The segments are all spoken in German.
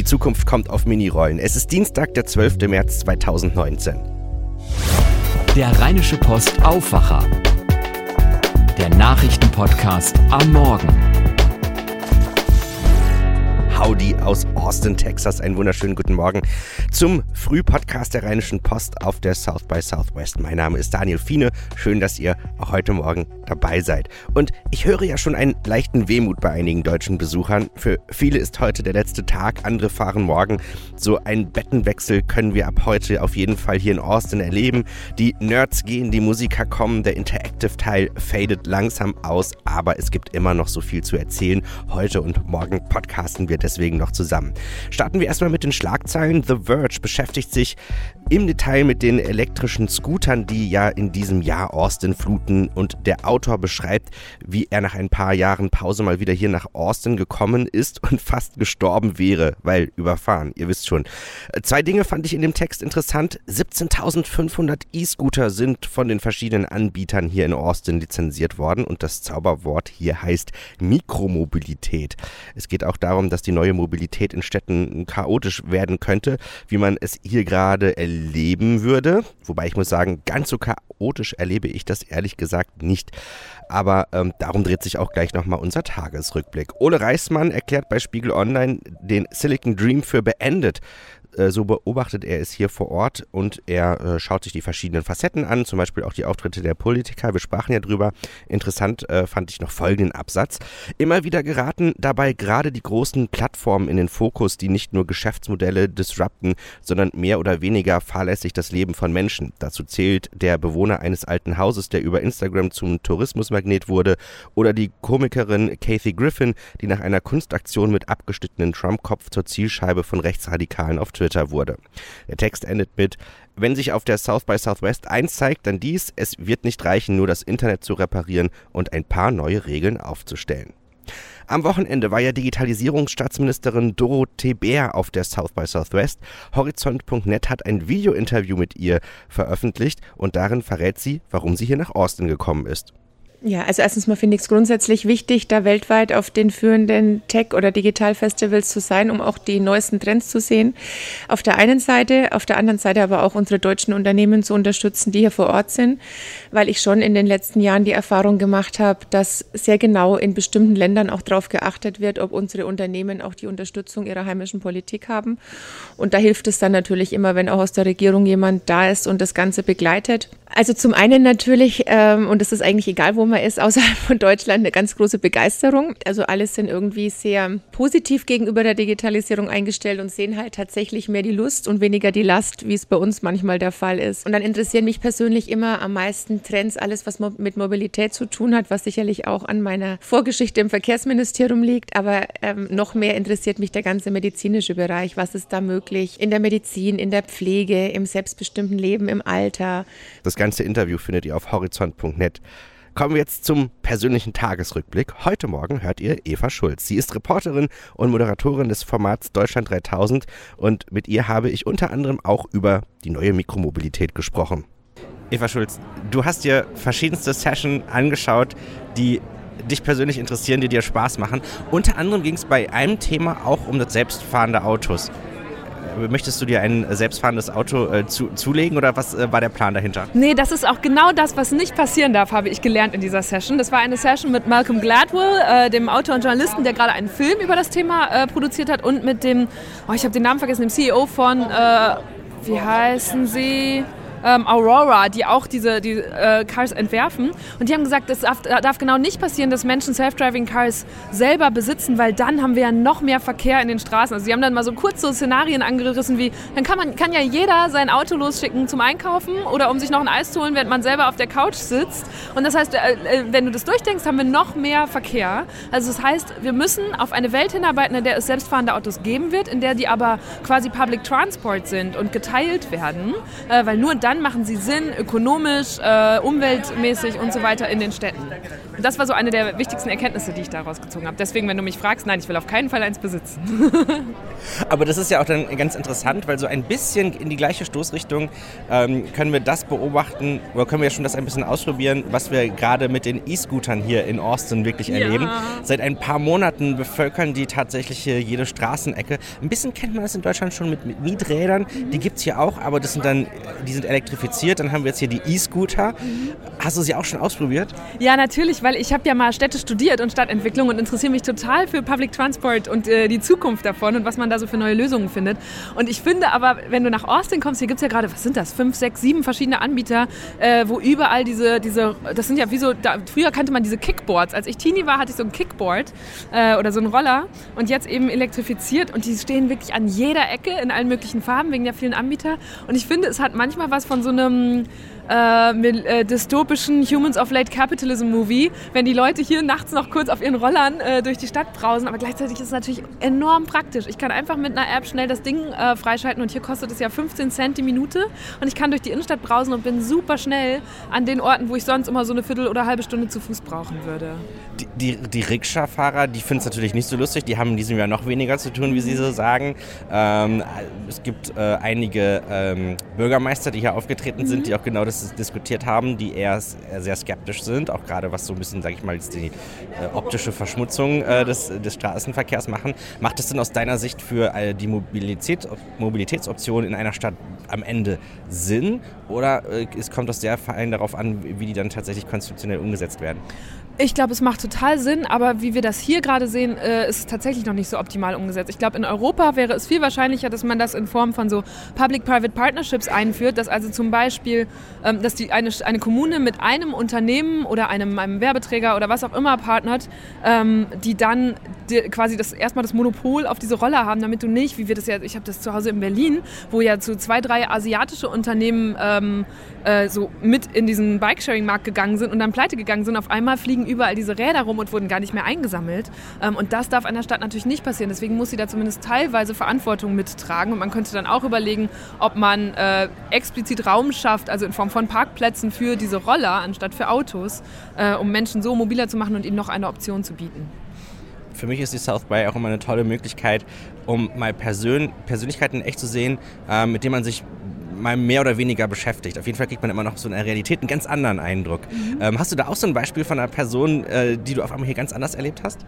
Die Zukunft kommt auf Minirollen. Es ist Dienstag, der 12. März 2019. Der Rheinische Post Aufwacher. Der Nachrichtenpodcast am Morgen. Howdy aus Austin, Texas. Einen wunderschönen guten Morgen zum Frühpodcast der Rheinischen Post auf der South by Southwest. Mein Name ist Daniel Fiene. Schön, dass ihr auch heute Morgen dabei seid. Und ich höre ja schon einen leichten Wehmut bei einigen deutschen Besuchern. Für viele ist heute der letzte Tag, andere fahren morgen. So einen Bettenwechsel können wir ab heute auf jeden Fall hier in Austin erleben. Die Nerds gehen, die Musiker kommen, der Interactive-Teil fadet langsam aus, aber es gibt immer noch so viel zu erzählen. Heute und morgen podcasten wir deswegen deswegen noch zusammen. Starten wir erstmal mit den Schlagzeilen. The Verge beschäftigt sich im Detail mit den elektrischen Scootern, die ja in diesem Jahr Austin fluten und der Autor beschreibt, wie er nach ein paar Jahren Pause mal wieder hier nach Austin gekommen ist und fast gestorben wäre, weil überfahren, ihr wisst schon. Zwei Dinge fand ich in dem Text interessant. 17.500 E-Scooter sind von den verschiedenen Anbietern hier in Austin lizenziert worden und das Zauberwort hier heißt Mikromobilität. Es geht auch darum, dass die neue Mobilität in Städten chaotisch werden könnte, wie man es hier gerade erleben würde. Wobei ich muss sagen, ganz so chaotisch erlebe ich das ehrlich gesagt nicht. Aber ähm, darum dreht sich auch gleich nochmal unser Tagesrückblick. Ole Reismann erklärt bei Spiegel Online den Silicon Dream für beendet. Äh, so beobachtet er es hier vor Ort und er äh, schaut sich die verschiedenen Facetten an, zum Beispiel auch die Auftritte der Politiker. Wir sprachen ja drüber. Interessant äh, fand ich noch folgenden Absatz. Immer wieder geraten dabei gerade die großen Plattformen in den Fokus, die nicht nur Geschäftsmodelle disrupten, sondern mehr oder weniger fahrlässig das Leben von Menschen. Dazu zählt der Bewohner eines alten Hauses, der über Instagram zum Tourismusmagnet wurde, oder die Komikerin Kathy Griffin, die nach einer Kunstaktion mit abgeschnittenen Trump-Kopf zur Zielscheibe von Rechtsradikalen auf Twitter wurde. Der Text endet mit wenn sich auf der South by Southwest eins zeigt, dann dies, es wird nicht reichen, nur das Internet zu reparieren und ein paar neue Regeln aufzustellen. Am Wochenende war ja Digitalisierungsstaatsministerin Dorothee Bär auf der South by Southwest. Horizont.net hat ein Videointerview mit ihr veröffentlicht und darin verrät sie, warum sie hier nach Austin gekommen ist. Ja, also erstens mal finde ich es grundsätzlich wichtig, da weltweit auf den führenden Tech- oder Digital-Festivals zu sein, um auch die neuesten Trends zu sehen. Auf der einen Seite, auf der anderen Seite aber auch unsere deutschen Unternehmen zu unterstützen, die hier vor Ort sind, weil ich schon in den letzten Jahren die Erfahrung gemacht habe, dass sehr genau in bestimmten Ländern auch darauf geachtet wird, ob unsere Unternehmen auch die Unterstützung ihrer heimischen Politik haben. Und da hilft es dann natürlich immer, wenn auch aus der Regierung jemand da ist und das Ganze begleitet. Also zum einen natürlich, ähm, und das ist eigentlich egal, wo man ist, außerhalb von Deutschland eine ganz große Begeisterung. Also alle sind irgendwie sehr positiv gegenüber der Digitalisierung eingestellt und sehen halt tatsächlich mehr die Lust und weniger die Last, wie es bei uns manchmal der Fall ist. Und dann interessieren mich persönlich immer am meisten Trends, alles, was mit Mobilität zu tun hat, was sicherlich auch an meiner Vorgeschichte im Verkehrsministerium liegt. Aber ähm, noch mehr interessiert mich der ganze medizinische Bereich. Was ist da möglich in der Medizin, in der Pflege, im selbstbestimmten Leben, im Alter? Das ganze Interview findet ihr auf horizont.net. Kommen wir jetzt zum persönlichen Tagesrückblick. Heute Morgen hört ihr Eva Schulz. Sie ist Reporterin und Moderatorin des Formats Deutschland 3000 und mit ihr habe ich unter anderem auch über die neue Mikromobilität gesprochen. Eva Schulz, du hast dir verschiedenste Sessions angeschaut, die dich persönlich interessieren, die dir Spaß machen. Unter anderem ging es bei einem Thema auch um das selbstfahrende Autos möchtest du dir ein selbstfahrendes Auto äh, zu, zulegen oder was äh, war der Plan dahinter? Nee, das ist auch genau das, was nicht passieren darf, habe ich gelernt in dieser Session. Das war eine Session mit Malcolm Gladwell, äh, dem Autor und Journalisten, der gerade einen Film über das Thema äh, produziert hat und mit dem, oh, ich habe den Namen vergessen, dem CEO von, äh, wie heißen sie? Ähm, Aurora, die auch diese die, äh, Cars entwerfen. Und die haben gesagt, das darf, darf genau nicht passieren, dass Menschen Self-Driving Cars selber besitzen, weil dann haben wir ja noch mehr Verkehr in den Straßen. Also sie haben dann mal so kurz so Szenarien angerissen wie, dann kann, man, kann ja jeder sein Auto losschicken zum Einkaufen oder um sich noch ein Eis zu holen, während man selber auf der Couch sitzt. Und das heißt, äh, äh, wenn du das durchdenkst, haben wir noch mehr Verkehr. Also das heißt, wir müssen auf eine Welt hinarbeiten, in der es selbstfahrende Autos geben wird, in der die aber quasi Public Transport sind und geteilt werden, äh, weil nur dann dann machen sie Sinn, ökonomisch, äh, umweltmäßig und so weiter in den Städten. Und das war so eine der wichtigsten Erkenntnisse, die ich daraus gezogen habe. Deswegen, wenn du mich fragst, nein, ich will auf keinen Fall eins besitzen. Aber das ist ja auch dann ganz interessant, weil so ein bisschen in die gleiche Stoßrichtung ähm, können wir das beobachten oder können wir schon das ein bisschen ausprobieren, was wir gerade mit den E-Scootern hier in Austin wirklich erleben. Ja. Seit ein paar Monaten bevölkern die tatsächlich jede Straßenecke. Ein bisschen kennt man das in Deutschland schon mit, mit Mieträdern. Mhm. Die gibt es hier auch, aber das sind dann, die sind elektrifiziert. Dann haben wir jetzt hier die E-Scooter. Mhm. Hast du sie auch schon ausprobiert? Ja, natürlich, weil ich habe ja mal Städte studiert und Stadtentwicklung und interessiere mich total für Public Transport und äh, die Zukunft davon und was man da so für neue Lösungen findet. Und ich finde aber, wenn du nach Austin kommst, hier gibt es ja gerade, was sind das, fünf, sechs, sieben verschiedene Anbieter, äh, wo überall diese, diese, das sind ja wie so, da, früher kannte man diese Kickboards. Als ich Teenie war, hatte ich so ein Kickboard äh, oder so einen Roller und jetzt eben elektrifiziert und die stehen wirklich an jeder Ecke in allen möglichen Farben wegen der vielen Anbieter. Und ich finde, es hat manchmal was von so einem äh, äh, dystopischen Humans of Late Capitalism Movie, wenn die Leute hier nachts noch kurz auf ihren Rollern äh, durch die Stadt brausen. Aber gleichzeitig ist es natürlich enorm praktisch. Ich kann einfach mit einer App schnell das Ding äh, freischalten und hier kostet es ja 15 Cent die Minute und ich kann durch die Innenstadt brausen und bin super schnell an den Orten, wo ich sonst immer so eine Viertel oder halbe Stunde zu Fuß brauchen würde. Die, die, die Rikscha-Fahrer, die finden es natürlich nicht so lustig. Die haben in diesem Jahr noch weniger zu tun, wie sie so sagen. Ähm, es gibt äh, einige ähm, Bürgermeister, die hier aufgetreten mhm. sind, die auch genau das diskutiert haben, die eher sehr skeptisch sind, auch gerade was so ein bisschen, sage ich mal, die äh, optische Verschmutzung äh, des, des Straßenverkehrs machen. Macht es denn aus deiner Sicht für äh, die Mobilität, Mobilitätsoption in einer Stadt am Ende Sinn oder äh, es kommt aus der Verein darauf an, wie die dann tatsächlich konzeptionell umgesetzt werden? Ich glaube, es macht total Sinn, aber wie wir das hier gerade sehen, äh, ist es tatsächlich noch nicht so optimal umgesetzt. Ich glaube, in Europa wäre es viel wahrscheinlicher, dass man das in Form von so Public-Private Partnerships einführt, dass also zum Beispiel, ähm, dass die eine, eine Kommune mit einem Unternehmen oder einem, einem Werbeträger oder was auch immer partnert, ähm, die dann die, quasi das erstmal das Monopol auf diese Rolle haben, damit du nicht, wie wir das ja, ich habe das zu Hause in Berlin, wo ja zu zwei, drei asiatische Unternehmen ähm, äh, so mit in diesen Bikesharing-Markt gegangen sind und dann pleite gegangen sind, auf einmal fliegen überall diese Räder rum und wurden gar nicht mehr eingesammelt. Ähm, und das darf der Stadt natürlich nicht passieren. Deswegen muss sie da zumindest teilweise Verantwortung mittragen. Und man könnte dann auch überlegen, ob man äh, explizit Raum schafft, also in Form von Parkplätzen für diese Roller anstatt für Autos, äh, um Menschen so mobiler zu machen und ihnen noch eine Option zu bieten für mich ist die South by auch immer eine tolle Möglichkeit, um mal Persön Persönlichkeiten echt zu sehen, äh, mit denen man sich mal mehr oder weniger beschäftigt. Auf jeden Fall kriegt man immer noch so in der Realität einen ganz anderen Eindruck. Mhm. Ähm, hast du da auch so ein Beispiel von einer Person, äh, die du auf einmal hier ganz anders erlebt hast?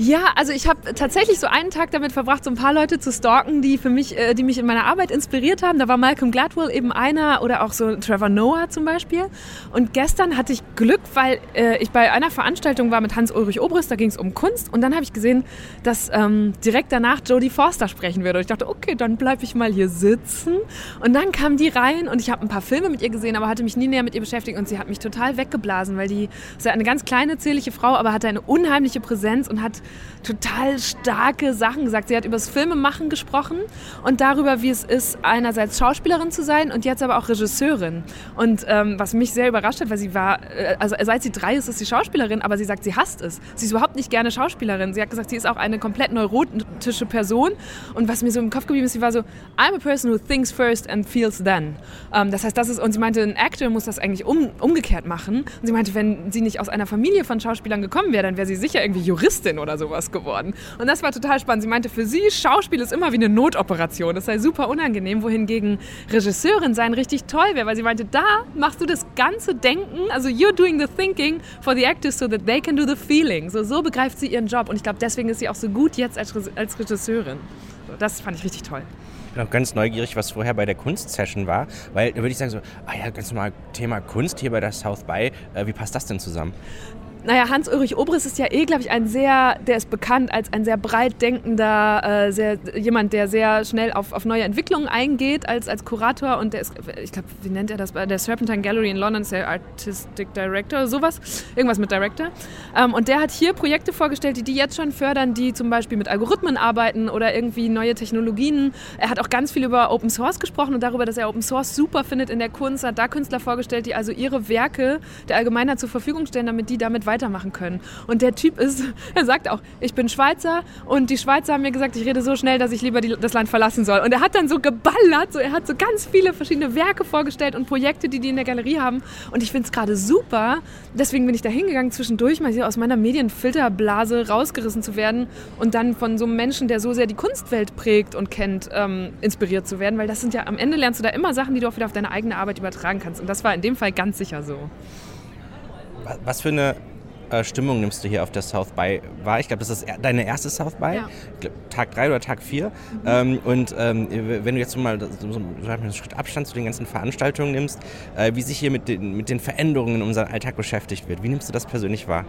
Ja, also ich habe tatsächlich so einen Tag damit verbracht, so ein paar Leute zu stalken, die für mich, äh, die mich in meiner Arbeit inspiriert haben. Da war Malcolm Gladwell eben einer oder auch so Trevor Noah zum Beispiel. Und gestern hatte ich Glück, weil äh, ich bei einer Veranstaltung war mit Hans-Ulrich Obrist, da ging es um Kunst. Und dann habe ich gesehen, dass ähm, direkt danach Jodie Forster sprechen würde. Und ich dachte, okay, dann bleibe ich mal hier sitzen. Und dann kam die rein und ich habe ein paar Filme mit ihr gesehen, aber hatte mich nie näher mit ihr beschäftigt. Und sie hat mich total weggeblasen, weil die ist ja eine ganz kleine, zierliche Frau, aber hatte eine unheimliche Präsenz und hat total starke Sachen gesagt. Sie hat über das Filmemachen gesprochen und darüber, wie es ist, einerseits Schauspielerin zu sein und jetzt aber auch Regisseurin. Und ähm, was mich sehr überrascht hat, weil sie war, äh, also seit sie drei ist, ist sie Schauspielerin, aber sie sagt, sie hasst es. Sie ist überhaupt nicht gerne Schauspielerin. Sie hat gesagt, sie ist auch eine komplett neurotische Person. Und was mir so im Kopf geblieben ist, sie war so, I'm a person who thinks first and feels then. Ähm, das heißt, das ist, und sie meinte, ein Actor muss das eigentlich um, umgekehrt machen. Und sie meinte, wenn sie nicht aus einer Familie von Schauspielern gekommen wäre, dann wäre sie sicher irgendwie Juristin oder sowas geworden. Und das war total spannend. Sie meinte, für sie Schauspiel ist immer wie eine Notoperation. Das sei super unangenehm, wohingegen Regisseurin sein richtig toll wäre, weil sie meinte, da machst du das ganze Denken, also you're doing the thinking for the actors so that they can do the feeling. So, so begreift sie ihren Job und ich glaube, deswegen ist sie auch so gut jetzt als, als Regisseurin. So, das fand ich richtig toll. Ich bin auch ganz neugierig, was vorher bei der Kunstsession war, weil da würde ich sagen so, ah ja, ganz normal Thema Kunst hier bei der South by, äh, wie passt das denn zusammen? Naja, Hans-Ulrich Obrist ist ja eh, glaube ich, ein sehr, der ist bekannt als ein sehr breit denkender, äh, sehr, jemand, der sehr schnell auf, auf neue Entwicklungen eingeht als, als Kurator und der ist, ich glaube, wie nennt er das, der Serpentine Gallery in London ist der Artistic Director, sowas, irgendwas mit Director. Ähm, und der hat hier Projekte vorgestellt, die die jetzt schon fördern, die zum Beispiel mit Algorithmen arbeiten oder irgendwie neue Technologien. Er hat auch ganz viel über Open Source gesprochen und darüber, dass er Open Source super findet in der Kunst, hat da Künstler vorgestellt, die also ihre Werke der Allgemeinheit zur Verfügung stellen, damit die damit weiter weitermachen können. Und der Typ ist, er sagt auch, ich bin Schweizer und die Schweizer haben mir gesagt, ich rede so schnell, dass ich lieber die, das Land verlassen soll. Und er hat dann so geballert, so, er hat so ganz viele verschiedene Werke vorgestellt und Projekte, die die in der Galerie haben. Und ich finde es gerade super. Deswegen bin ich da hingegangen, zwischendurch mal aus meiner Medienfilterblase rausgerissen zu werden und dann von so einem Menschen, der so sehr die Kunstwelt prägt und kennt, ähm, inspiriert zu werden. Weil das sind ja, am Ende lernst du da immer Sachen, die du auch wieder auf deine eigene Arbeit übertragen kannst. Und das war in dem Fall ganz sicher so. Was für eine äh, Stimmung nimmst du hier auf der South by wahr? Ich glaube, das ist deine erste South by, ja. glaub, Tag 3 oder Tag 4. Mhm. Ähm, und ähm, wenn du jetzt mal so, so einen Schritt Abstand zu den ganzen Veranstaltungen nimmst, äh, wie sich hier mit den, mit den Veränderungen in unserem Alltag beschäftigt wird, wie nimmst du das persönlich wahr?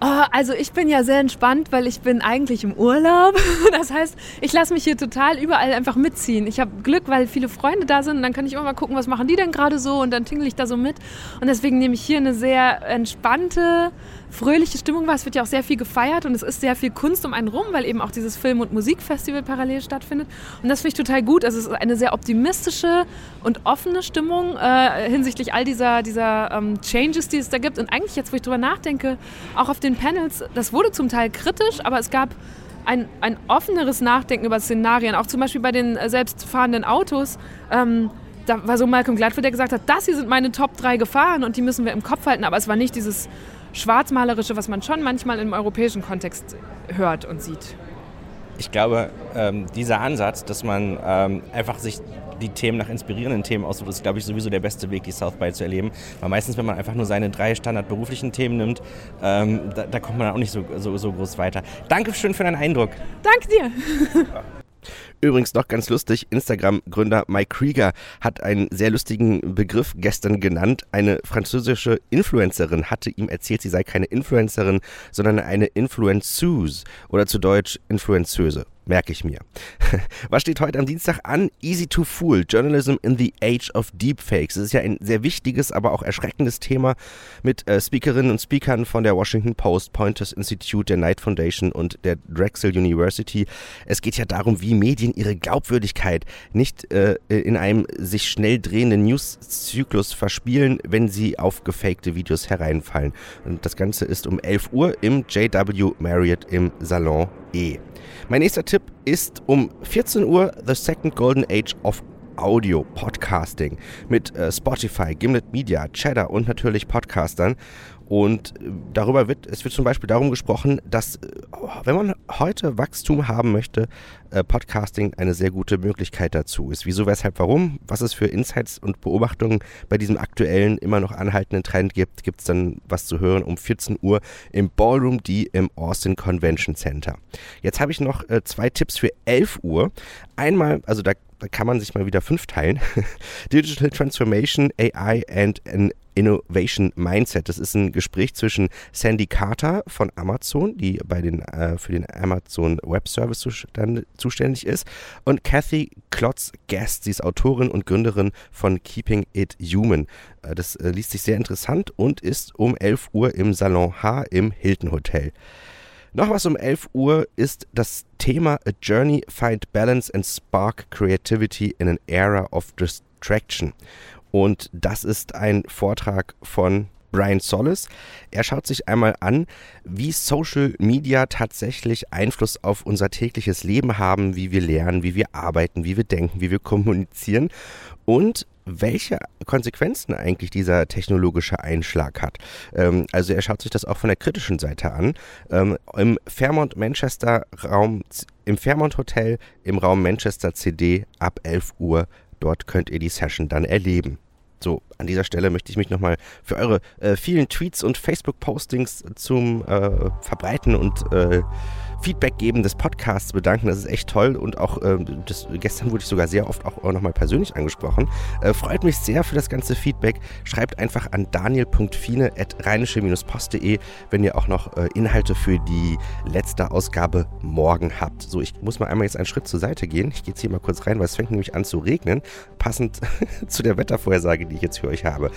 Oh, also ich bin ja sehr entspannt, weil ich bin eigentlich im Urlaub. Das heißt, ich lasse mich hier total überall einfach mitziehen. Ich habe Glück, weil viele Freunde da sind und dann kann ich immer mal gucken, was machen die denn gerade so und dann tingle ich da so mit. Und deswegen nehme ich hier eine sehr entspannte, fröhliche Stimmung wahr. Es wird ja auch sehr viel gefeiert und es ist sehr viel Kunst um einen rum, weil eben auch dieses Film- und Musikfestival parallel stattfindet. Und das finde ich total gut. Also es ist eine sehr optimistische und offene Stimmung äh, hinsichtlich all dieser, dieser ähm, Changes, die es da gibt. Und eigentlich jetzt, wo ich drüber nachdenke, auch auf den Panels, das wurde zum Teil kritisch, aber es gab ein, ein offeneres Nachdenken über Szenarien, auch zum Beispiel bei den äh, selbstfahrenden Autos. Ähm, da war so Malcolm Gladwell, der gesagt hat, das hier sind meine Top 3 Gefahren und die müssen wir im Kopf halten. Aber es war nicht dieses Schwarzmalerische, was man schon manchmal im europäischen Kontext hört und sieht. Ich glaube, ähm, dieser Ansatz, dass man ähm, einfach sich die Themen nach inspirierenden Themen aussucht, ist, glaube ich, sowieso der beste Weg, die South by zu erleben. Weil meistens, wenn man einfach nur seine drei standardberuflichen Themen nimmt, ähm, da, da, kommt man auch nicht so, so, so groß weiter. Dankeschön für deinen Eindruck. Danke dir. Übrigens noch ganz lustig, Instagram-Gründer Mike Krieger hat einen sehr lustigen Begriff gestern genannt. Eine französische Influencerin hatte ihm erzählt, sie sei keine Influencerin, sondern eine Influenceuse oder zu Deutsch Influenceuse merke ich mir. Was steht heute am Dienstag an? Easy to Fool, Journalism in the Age of Deepfakes. Das ist ja ein sehr wichtiges, aber auch erschreckendes Thema mit äh, Speakerinnen und Speakern von der Washington Post, Pointers Institute, der Knight Foundation und der Drexel University. Es geht ja darum, wie Medien ihre Glaubwürdigkeit nicht äh, in einem sich schnell drehenden News-Zyklus verspielen, wenn sie auf gefakte Videos hereinfallen. Und das Ganze ist um 11 Uhr im JW Marriott im Salon E. Mein nächster Tipp ist um 14 Uhr The Second Golden Age of Audio Podcasting mit äh, Spotify, Gimlet Media, Cheddar und natürlich Podcastern. Und äh, darüber wird, es wird zum Beispiel darum gesprochen, dass, äh, wenn man heute Wachstum haben möchte, äh, Podcasting eine sehr gute Möglichkeit dazu ist. Wieso, weshalb, warum? Was es für Insights und Beobachtungen bei diesem aktuellen, immer noch anhaltenden Trend gibt, gibt es dann was zu hören um 14 Uhr im Ballroom D im Austin Convention Center. Jetzt habe ich noch zwei Tipps für 11 Uhr. Einmal, also da da kann man sich mal wieder fünf teilen. Digital Transformation, AI and an Innovation Mindset. Das ist ein Gespräch zwischen Sandy Carter von Amazon, die bei den, äh, für den Amazon Web Service zuständig ist, und Kathy Klotz-Guest. Sie ist Autorin und Gründerin von Keeping It Human. Äh, das äh, liest sich sehr interessant und ist um 11 Uhr im Salon H im Hilton Hotel. Noch was um 11 Uhr ist das Thema A Journey Find Balance and Spark Creativity in an Era of Distraction. Und das ist ein Vortrag von Brian Solis. Er schaut sich einmal an, wie Social Media tatsächlich Einfluss auf unser tägliches Leben haben, wie wir lernen, wie wir arbeiten, wie wir denken, wie wir kommunizieren und welche Konsequenzen eigentlich dieser technologische Einschlag hat. Ähm, also er schaut sich das auch von der kritischen Seite an. Ähm, Im Fairmont Manchester Raum, im Fairmont Hotel im Raum Manchester CD ab 11 Uhr Dort könnt ihr die Session dann erleben. So, an dieser Stelle möchte ich mich nochmal für eure äh, vielen Tweets und Facebook-Postings zum äh, Verbreiten und äh, Feedback geben des Podcasts bedanken. Das ist echt toll und auch äh, das, gestern wurde ich sogar sehr oft auch, auch nochmal persönlich angesprochen. Äh, freut mich sehr für das ganze Feedback. Schreibt einfach an daniel.fine.rheinische-post.de, wenn ihr auch noch äh, Inhalte für die letzte Ausgabe morgen habt. So, ich muss mal einmal jetzt einen Schritt zur Seite gehen. Ich gehe jetzt hier mal kurz rein, weil es fängt nämlich an zu regnen, passend zu der Wettervorhersage, die ich jetzt für euch habe.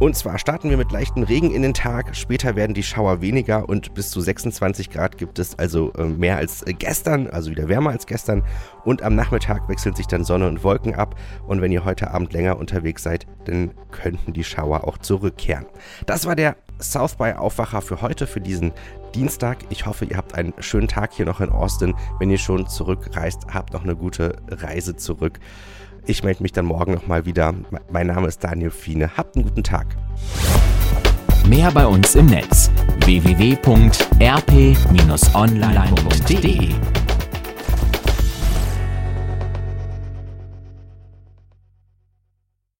Und zwar starten wir mit leichtem Regen in den Tag. Später werden die Schauer weniger und bis zu 26 Grad gibt es also äh, mehr als äh, gestern, also wieder wärmer als gestern. Und am Nachmittag wechseln sich dann Sonne und Wolken ab. Und wenn ihr heute Abend länger unterwegs seid, dann könnten die Schauer auch zurückkehren. Das war der South by Aufwacher für heute, für diesen Dienstag. Ich hoffe, ihr habt einen schönen Tag hier noch in Austin. Wenn ihr schon zurückreist, habt noch eine gute Reise zurück. Ich melde mich dann morgen nochmal wieder. Mein Name ist Daniel Fiene. Habt einen guten Tag. Mehr bei uns im Netz www.rp-online.de